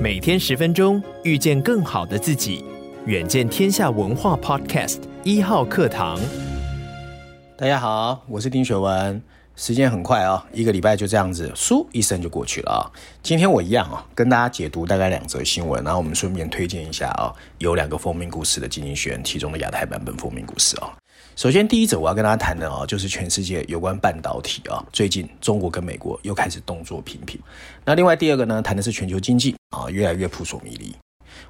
每天十分钟，遇见更好的自己。远见天下文化 Podcast 一号课堂。大家好，我是丁学文。时间很快啊，一个礼拜就这样子，嗖一声就过去了啊。今天我一样啊，跟大家解读大概两则新闻，然后我们顺便推荐一下啊，有两个封面故事的《经济学院》其中的亚太版本封面故事啊。首先，第一则我要跟大家谈的啊，就是全世界有关半导体啊。最近中国跟美国又开始动作频频。那另外第二个呢，谈的是全球经济啊，越来越扑朔迷离。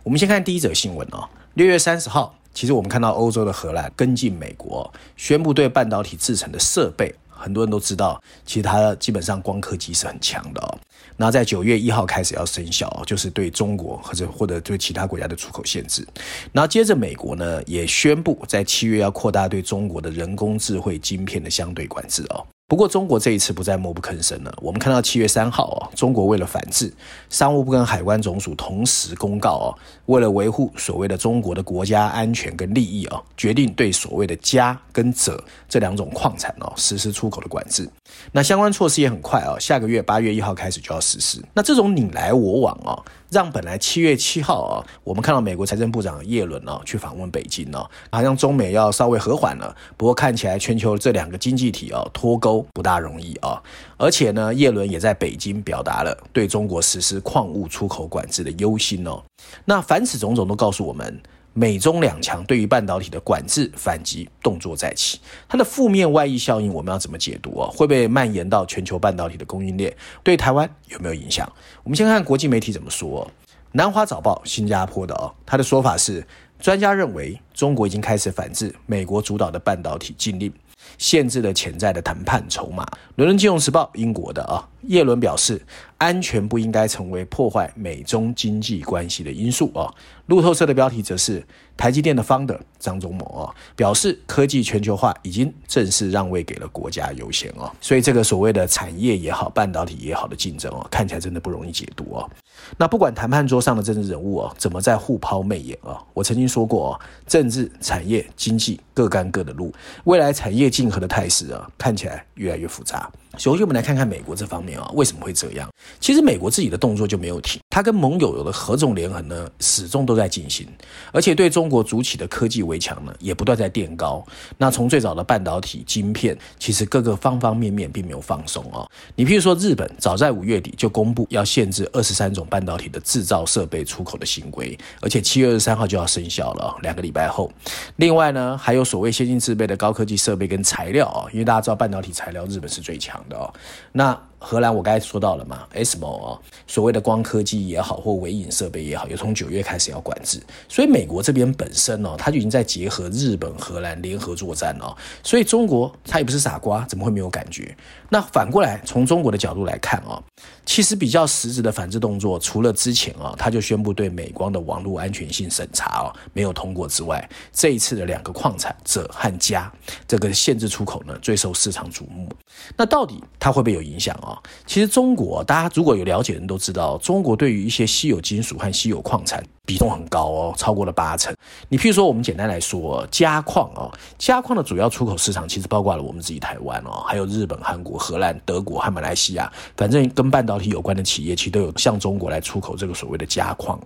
我们先看第一则新闻啊，六月三十号，其实我们看到欧洲的荷兰跟进美国，宣布对半导体制成的设备，很多人都知道，其实它基本上光刻机是很强的哦。那在九月一号开始要生效，就是对中国或者或者对其他国家的出口限制。然后接着美国呢也宣布在七月要扩大对中国的人工智慧晶片的相对管制哦。不过中国这一次不再默不吭声了。我们看到七月三号啊，中国为了反制，商务部跟海关总署同时公告哦，为了维护所谓的中国的国家安全跟利益哦，决定对所谓的镓跟鍺这两种矿产哦实施出口的管制。那相关措施也很快哦，下个月八月一号开始就要实施。那这种你来我往哦。让本来七月七号啊，我们看到美国财政部长耶伦呢去访问北京呢，好像中美要稍微和缓了。不过看起来全球这两个经济体啊脱钩不大容易啊。而且呢，耶伦也在北京表达了对中国实施矿物出口管制的忧心哦。那凡此种种都告诉我们。美中两强对于半导体的管制反击动作再起，它的负面外溢效应我们要怎么解读啊？会不会蔓延到全球半导体的供应链？对台湾有没有影响？我们先看国际媒体怎么说。南华早报新加坡的哦，他的说法是，专家认为中国已经开始反制美国主导的半导体禁令。限制了潜在的谈判筹码。伦敦金融时报，英国的啊，叶伦表示，安全不应该成为破坏美中经济关系的因素啊。路透社的标题则是，台积电的 founder 张忠谋啊表示，科技全球化已经正式让位给了国家优先啊。所以这个所谓的产业也好，半导体也好的竞争啊，看起来真的不容易解读啊。那不管谈判桌上的政治人物啊，怎么在互抛媚眼啊，我曾经说过啊，政治、产业、经济各干各的路，未来产业竞合的态势啊，看起来越来越复杂。首先，我们来看看美国这方面啊，为什么会这样？其实美国自己的动作就没有停，它跟盟友有的合纵连横呢，始终都在进行，而且对中国筑起的科技围墙呢，也不断在垫高。那从最早的半导体晶片，其实各个方方面面并没有放松啊。你譬如说，日本早在五月底就公布要限制二十三种半导体的制造设备出口的新规，而且七月二十三号就要生效了，两个礼拜后。另外呢，还有所谓先进制备的高科技设备跟材料啊，因为大家知道半导体材料日本是最强的哦，那。荷兰我刚才说到了嘛，ASML 啊，所谓的光科技也好，或微影设备也好，也从九月开始要管制。所以美国这边本身呢，它就已经在结合日本、荷兰联合作战了。所以中国它也不是傻瓜，怎么会没有感觉？那反过来从中国的角度来看啊，其实比较实质的反制动作，除了之前啊，他就宣布对美光的网络安全性审查啊没有通过之外，这一次的两个矿产者和镓这个限制出口呢，最受市场瞩目。那到底它会不会有影响啊？其实中国，大家如果有了解的人都知道，中国对于一些稀有金属和稀有矿产比重很高哦，超过了八成。你譬如说，我们简单来说，镓矿哦，镓矿的主要出口市场其实包括了我们自己台湾哦，还有日本、韩国、荷兰、德国和马来西亚，反正跟半导体有关的企业，其实都有向中国来出口这个所谓的镓矿。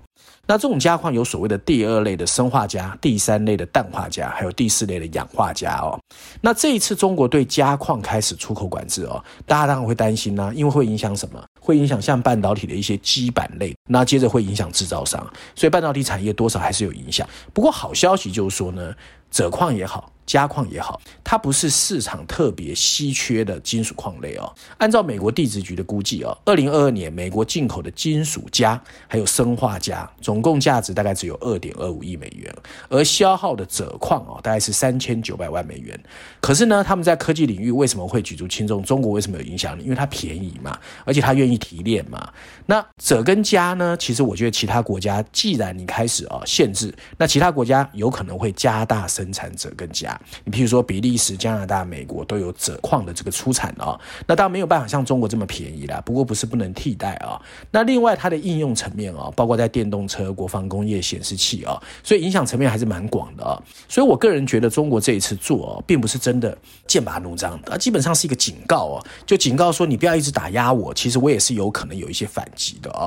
那这种镓矿有所谓的第二类的砷化镓、第三类的氮化镓，还有第四类的氧化镓哦。那这一次中国对镓矿开始出口管制哦，大家当然会担心呢、因为会影响什么？会影响像半导体的一些基板类，那接着会影响制造商，所以半导体产业多少还是有影响。不过好消息就是说呢。锗矿也好。镓矿也好，它不是市场特别稀缺的金属矿类哦。按照美国地质局的估计哦，二零二二年美国进口的金属镓还有砷化镓总共价值大概只有二点二五亿美元，而消耗的锗矿哦大概是三千九百万美元。可是呢，他们在科技领域为什么会举足轻重？中国为什么有影响力？因为它便宜嘛，而且它愿意提炼嘛。那者跟镓呢？其实我觉得其他国家既然你开始啊限制，那其他国家有可能会加大生产者跟镓。你譬如说，比利时、加拿大、美国都有锗矿的这个出产啊，那当然没有办法像中国这么便宜啦。不过不是不能替代啊。那另外它的应用层面啊，包括在电动车、国防工业、显示器啊，所以影响层面还是蛮广的啊。所以我个人觉得，中国这一次做啊，并不是真的剑拔弩张，它基本上是一个警告哦，就警告说你不要一直打压我，其实我也是有可能有一些反击的啊。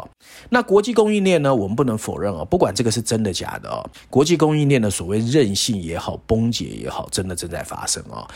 那国际供应链呢，我们不能否认啊，不管这个是真的假的啊，国际供应链的所谓韧性也好，崩解也好，真的正在发生啊。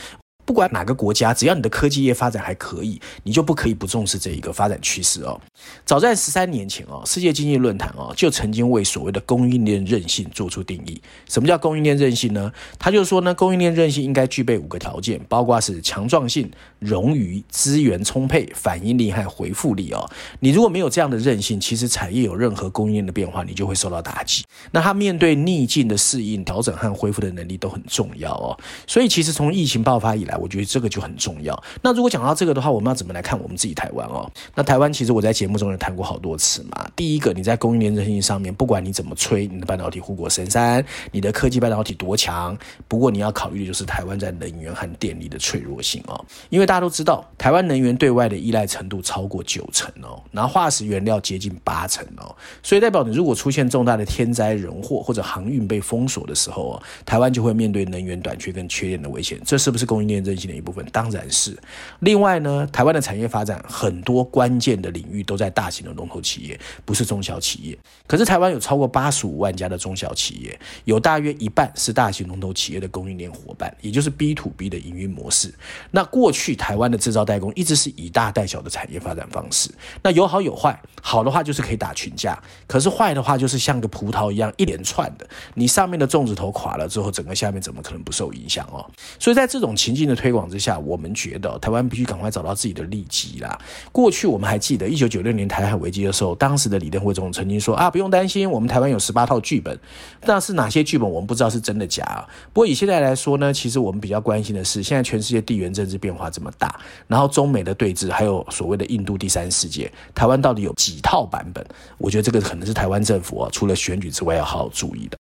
不管哪个国家，只要你的科技业发展还可以，你就不可以不重视这一个发展趋势哦。早在十三年前哦，世界经济论坛哦就曾经为所谓的供应链韧性做出定义。什么叫供应链韧性呢？他就说呢，供应链韧性应该具备五个条件，包括是强壮性、冗余、资源充沛、反应力和回复力哦。你如果没有这样的韧性，其实产业有任何供应链的变化，你就会受到打击。那它面对逆境的适应、调整和恢复的能力都很重要哦。所以其实从疫情爆发以来，我觉得这个就很重要。那如果讲到这个的话，我们要怎么来看我们自己台湾哦？那台湾其实我在节目中也谈过好多次嘛。第一个，你在供应链韧性上面，不管你怎么吹你的半导体护国神山，你的科技半导体多强，不过你要考虑的就是台湾在能源和电力的脆弱性哦。因为大家都知道，台湾能源对外的依赖程度超过九成哦，然后化石原料接近八成哦，所以代表你如果出现重大的天灾人祸或者航运被封锁的时候哦，台湾就会面对能源短缺跟缺电的危险。这是不是供应链韧性的一部分？部分当然是，另外呢，台湾的产业发展很多关键的领域都在大型的龙头企业，不是中小企业。可是台湾有超过八十五万家的中小企业，有大约一半是大型龙头企业的供应链伙伴，也就是 B to B 的营运模式。那过去台湾的制造代工一直是以大带小的产业发展方式，那有好有坏，好的话就是可以打群架，可是坏的话就是像个葡萄一样一连串的，你上面的粽子头垮了之后，整个下面怎么可能不受影响哦？所以在这种情境的推广之下，我们觉得台湾必须赶快找到自己的利基啦。过去我们还记得一九九六年台海危机的时候，当时的李登辉总统曾经说啊，不用担心，我们台湾有十八套剧本。但是哪些剧本我们不知道是真的假啊。不过以现在来说呢，其实我们比较关心的是，现在全世界地缘政治变化这么大，然后中美的对峙，还有所谓的印度第三世界，台湾到底有几套版本？我觉得这个可能是台湾政府啊，除了选举之外要好好注意的。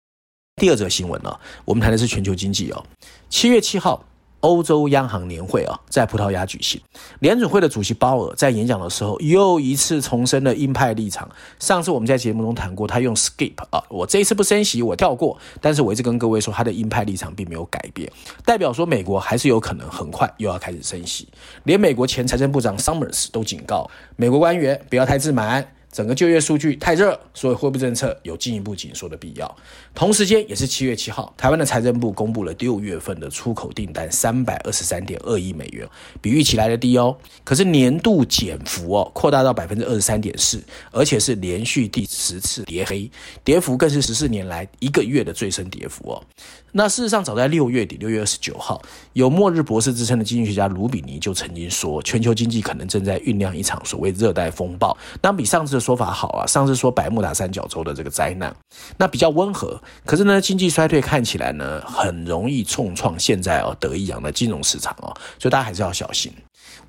第二则新闻呢，我们谈的是全球经济哦，七月七号。欧洲央行年会啊，在葡萄牙举行。联准会的主席鲍尔在演讲的时候，又一次重申了鹰派立场。上次我们在节目中谈过，他用 skip 啊，我这一次不升息，我跳过。但是我一直跟各位说，他的鹰派立场并没有改变，代表说美国还是有可能很快又要开始升息。连美国前财政部长 Summers 都警告美国官员不要太自满。整个就业数据太热，所以货币政策有进一步紧缩的必要。同时间也是七月七号，台湾的财政部公布了六月份的出口订单三百二十三点二亿美元，比预期来的低哦。可是年度减幅哦扩大到百分之二十三点四，而且是连续第十次跌黑，跌幅更是十四年来一个月的最深跌幅哦。那事实上，早在六月底，六月二十九号，有“末日博士”之称的经济学家卢比尼就曾经说，全球经济可能正在酝酿一场所谓热带风暴。那比上次说法好啊，上次说百慕达三角洲的这个灾难，那比较温和。可是呢，经济衰退看起来呢，很容易重创现在哦得意洋的金融市场哦，所以大家还是要小心。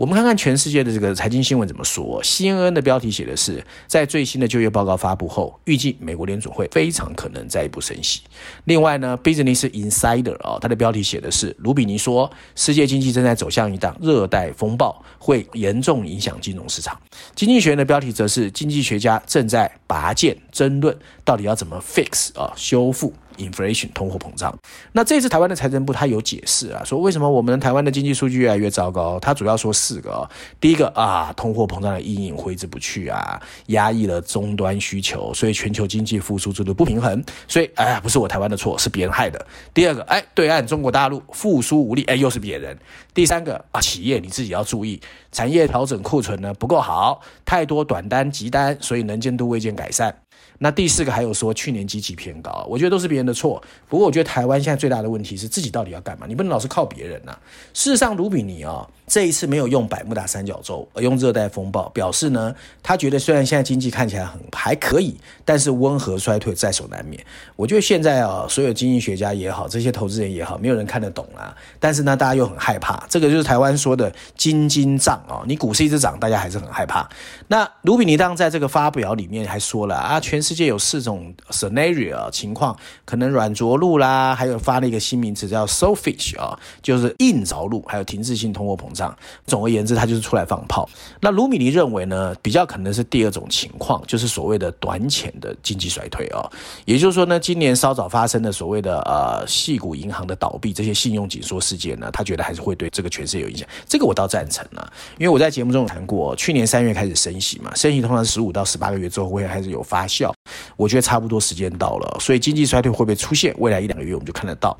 我们看看全世界的这个财经新闻怎么说。CNN 的标题写的是，在最新的就业报告发布后，预计美国联准会非常可能再一步升息。另外呢，Business Insider 啊，它的标题写的是，卢比尼说，世界经济正在走向一档热带风暴，会严重影响金融市场。经济学人的标题则是，经济学家正在拔剑争论，到底要怎么 fix 啊，修复。Inflation 通货膨胀，那这次台湾的财政部他有解释啊，说为什么我们台湾的经济数据越来越糟糕？他主要说四个，第一个啊，通货膨胀的阴影挥之不去啊，压抑了终端需求，所以全球经济复苏速度不平衡，所以哎呀，不是我台湾的错，是别人害的。第二个，哎，对岸中国大陆复苏无力，哎，又是别人。第三个啊，企业你自己要注意，产业调整库存呢不够好，太多短单急单，所以能见度未见改善。那第四个还有说去年基期偏高，我觉得都是别人的错。不过我觉得台湾现在最大的问题是自己到底要干嘛？你不能老是靠别人呐、啊。事实上，卢比尼啊、这一次没有用百慕达三角洲，而用热带风暴，表示呢，他觉得虽然现在经济看起来很还可以，但是温和衰退在所难免。我觉得现在啊，所有经济学家也好，这些投资人也好，没有人看得懂啊。但是呢，大家又很害怕，这个就是台湾说的金金涨啊。你股市一直涨，大家还是很害怕。那卢比尼当在这个发表里面还说了啊，全世界有四种 scenario 情况，可能软着陆啦，还有发了一个新名词叫 softish 啊，就是硬着陆，还有停滞性通货膨胀。总而言之，他就是出来放炮。那卢米尼认为呢，比较可能是第二种情况，就是所谓的短浅的经济衰退啊。也就是说呢，今年稍早发生的所谓的呃矽谷银行的倒闭，这些信用紧缩事件呢，他觉得还是会对这个全世界有影响。这个我倒赞成了，因为我在节目中谈过，去年三月开始升息嘛，升息通常十五到十八个月之后会开始有发酵。我觉得差不多时间到了，所以经济衰退会不会出现？未来一两个月我们就看得到。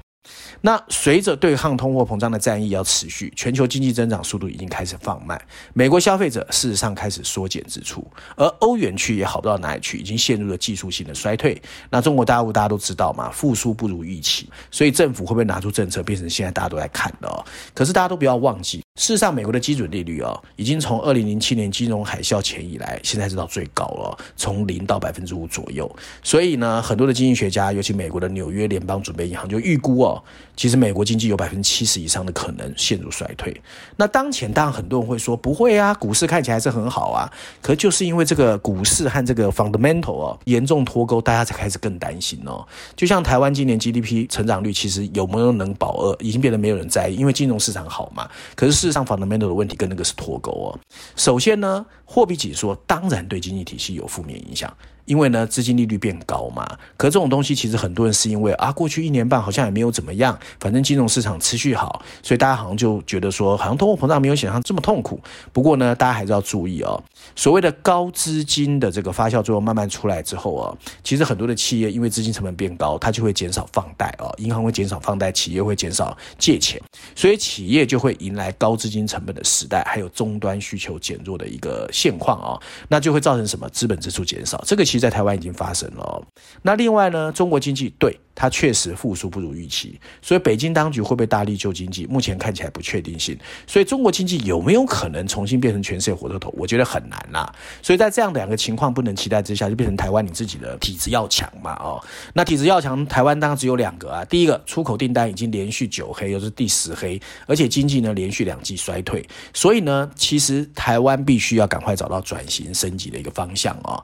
那随着对抗通货膨胀的战役要持续，全球经济增长速度已经开始放慢。美国消费者事实上开始缩减支出，而欧元区也好不到哪里去，已经陷入了技术性的衰退。那中国大陆大家都知道嘛，复苏不如预期，所以政府会不会拿出政策，变成现在大家都在看的哦？可是大家都不要忘记，事实上美国的基准利率哦，已经从二零零七年金融海啸前以来，现在是到最高了，从零到百分之五左右。所以呢，很多的经济学家，尤其美国的纽约联邦准备银行就预估哦。其实美国经济有百分之七十以上的可能陷入衰退。那当前当然很多人会说不会啊，股市看起来是很好啊。可就是因为这个股市和这个 fundamental 哦严重脱钩，大家才开始更担心哦。就像台湾今年 GDP 成长率其实有没有能保二，已经变得没有人在意，因为金融市场好嘛。可是事实上 fundamental 的问题跟那个是脱钩哦。首先呢，货币紧缩当然对经济体系有负面影响。因为呢，资金利率变高嘛，可这种东西其实很多人是因为啊，过去一年半好像也没有怎么样，反正金融市场持续好，所以大家好像就觉得说，好像通货膨胀没有想象这么痛苦。不过呢，大家还是要注意哦，所谓的高资金的这个发酵作用慢慢出来之后啊，其实很多的企业因为资金成本变高，它就会减少放贷哦，银行会减少放贷，企业会减少借钱，所以企业就会迎来高资金成本的时代，还有终端需求减弱的一个现况啊，那就会造成什么资本支出减少，这个其实。在台湾已经发生了。那另外呢，中国经济对它确实复苏不如预期，所以北京当局会不会大力救经济？目前看起来不确定性。所以中国经济有没有可能重新变成全世界火车头？我觉得很难啦。所以在这样两个情况不能期待之下，就变成台湾你自己的体质要强嘛。哦，那体质要强，台湾当然只有两个啊。第一个，出口订单已经连续九黑，又是第十黑，而且经济呢连续两季衰退。所以呢，其实台湾必须要赶快找到转型升级的一个方向哦。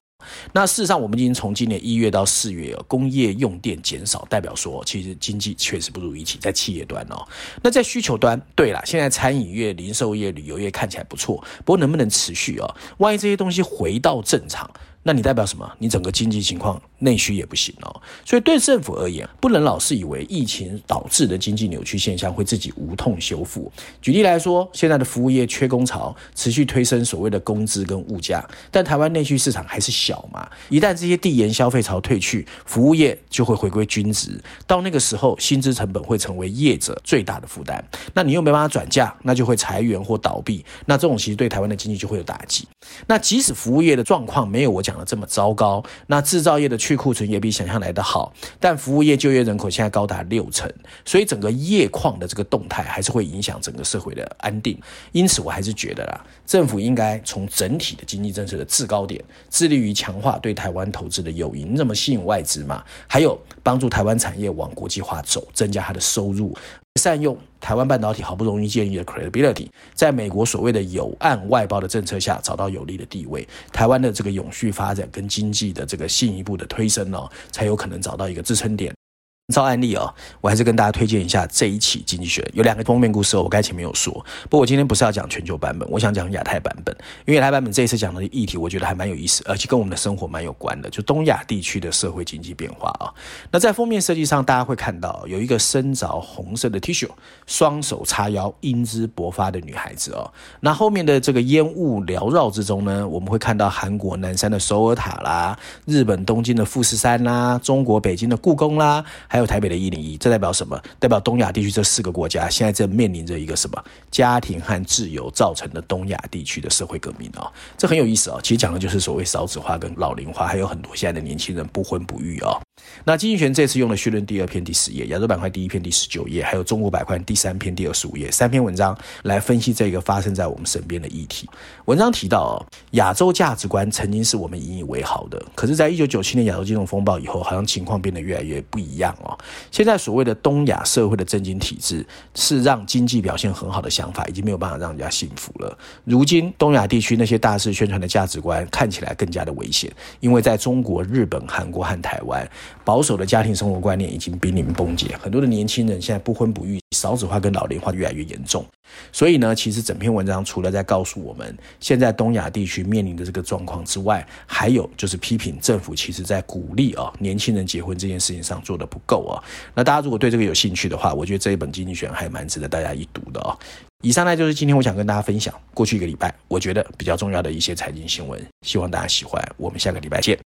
那事实上，我们已经从今年一月到四月，工业用电减少，代表说其实经济确实不如预期，在企业端哦。那在需求端，对了，现在餐饮业、零售业、旅游业看起来不错，不过能不能持续哦？万一这些东西回到正常？那你代表什么？你整个经济情况内需也不行哦，所以对政府而言，不能老是以为疫情导致的经济扭曲现象会自己无痛修复。举例来说，现在的服务业缺工潮持续推升所谓的工资跟物价，但台湾内需市场还是小嘛。一旦这些递延消费潮退去，服务业就会回归均值，到那个时候，薪资成本会成为业者最大的负担。那你又没办法转嫁，那就会裁员或倒闭。那这种其实对台湾的经济就会有打击。那即使服务业的状况没有我讲这么糟糕，那制造业的去库存也比想象来得好，但服务业就业人口现在高达六成，所以整个业况的这个动态还是会影响整个社会的安定。因此，我还是觉得啦，政府应该从整体的经济政策的制高点，致力于强化对台湾投资的诱因，那么吸引外资嘛，还有帮助台湾产业往国际化走，增加它的收入。善用台湾半导体好不容易建立的 credibility，在美国所谓的有岸外包的政策下，找到有利的地位，台湾的这个永续发展跟经济的这个进一步的推升哦，才有可能找到一个支撑点。照案例哦，我还是跟大家推荐一下这一期《经济学》有两个封面故事哦，我刚才前面有说，不过我今天不是要讲全球版本，我想讲亚太版本，因为亚太版本这一次讲的议题，我觉得还蛮有意思，而且跟我们的生活蛮有关的，就东亚地区的社会经济变化啊。那在封面设计上，大家会看到有一个身着红色的 T 恤，双手叉腰，英姿勃发的女孩子哦。那后面的这个烟雾缭绕之中呢，我们会看到韩国南山的首尔塔啦，日本东京的富士山啦，中国北京的故宫啦。还有台北的一零一，这代表什么？代表东亚地区这四个国家现在正面临着一个什么家庭和自由造成的东亚地区的社会革命啊、哦？这很有意思啊、哦！其实讲的就是所谓少子化跟老龄化，还有很多现在的年轻人不婚不育啊、哦。那经济学这次用了绪论第二篇第十页，亚洲板块第一篇第十九页，还有中国板块第三篇第二十五页，三篇文章来分析这个发生在我们身边的议题。文章提到，亚洲价值观曾经是我们引以为豪的，可是，在一九九七年亚洲金融风暴以后，好像情况变得越来越不一样哦。现在所谓的东亚社会的政经体制，是让经济表现很好的想法，已经没有办法让人家信服了。如今，东亚地区那些大肆宣传的价值观，看起来更加的危险，因为在中国、日本、韩国和台湾，保守的家庭生活观念已经濒临崩解，很多的年轻人现在不婚不育，少子化跟老龄化越来越严重。所以呢，其实整篇文章除了在告诉我们现在东亚地区面临的这个状况之外，还有就是批评政府其实在鼓励啊年轻人结婚这件事情上做得不够啊。那大家如果对这个有兴趣的话，我觉得这一本经济学还蛮值得大家一读的啊。以上呢就是今天我想跟大家分享过去一个礼拜我觉得比较重要的一些财经新闻，希望大家喜欢。我们下个礼拜见。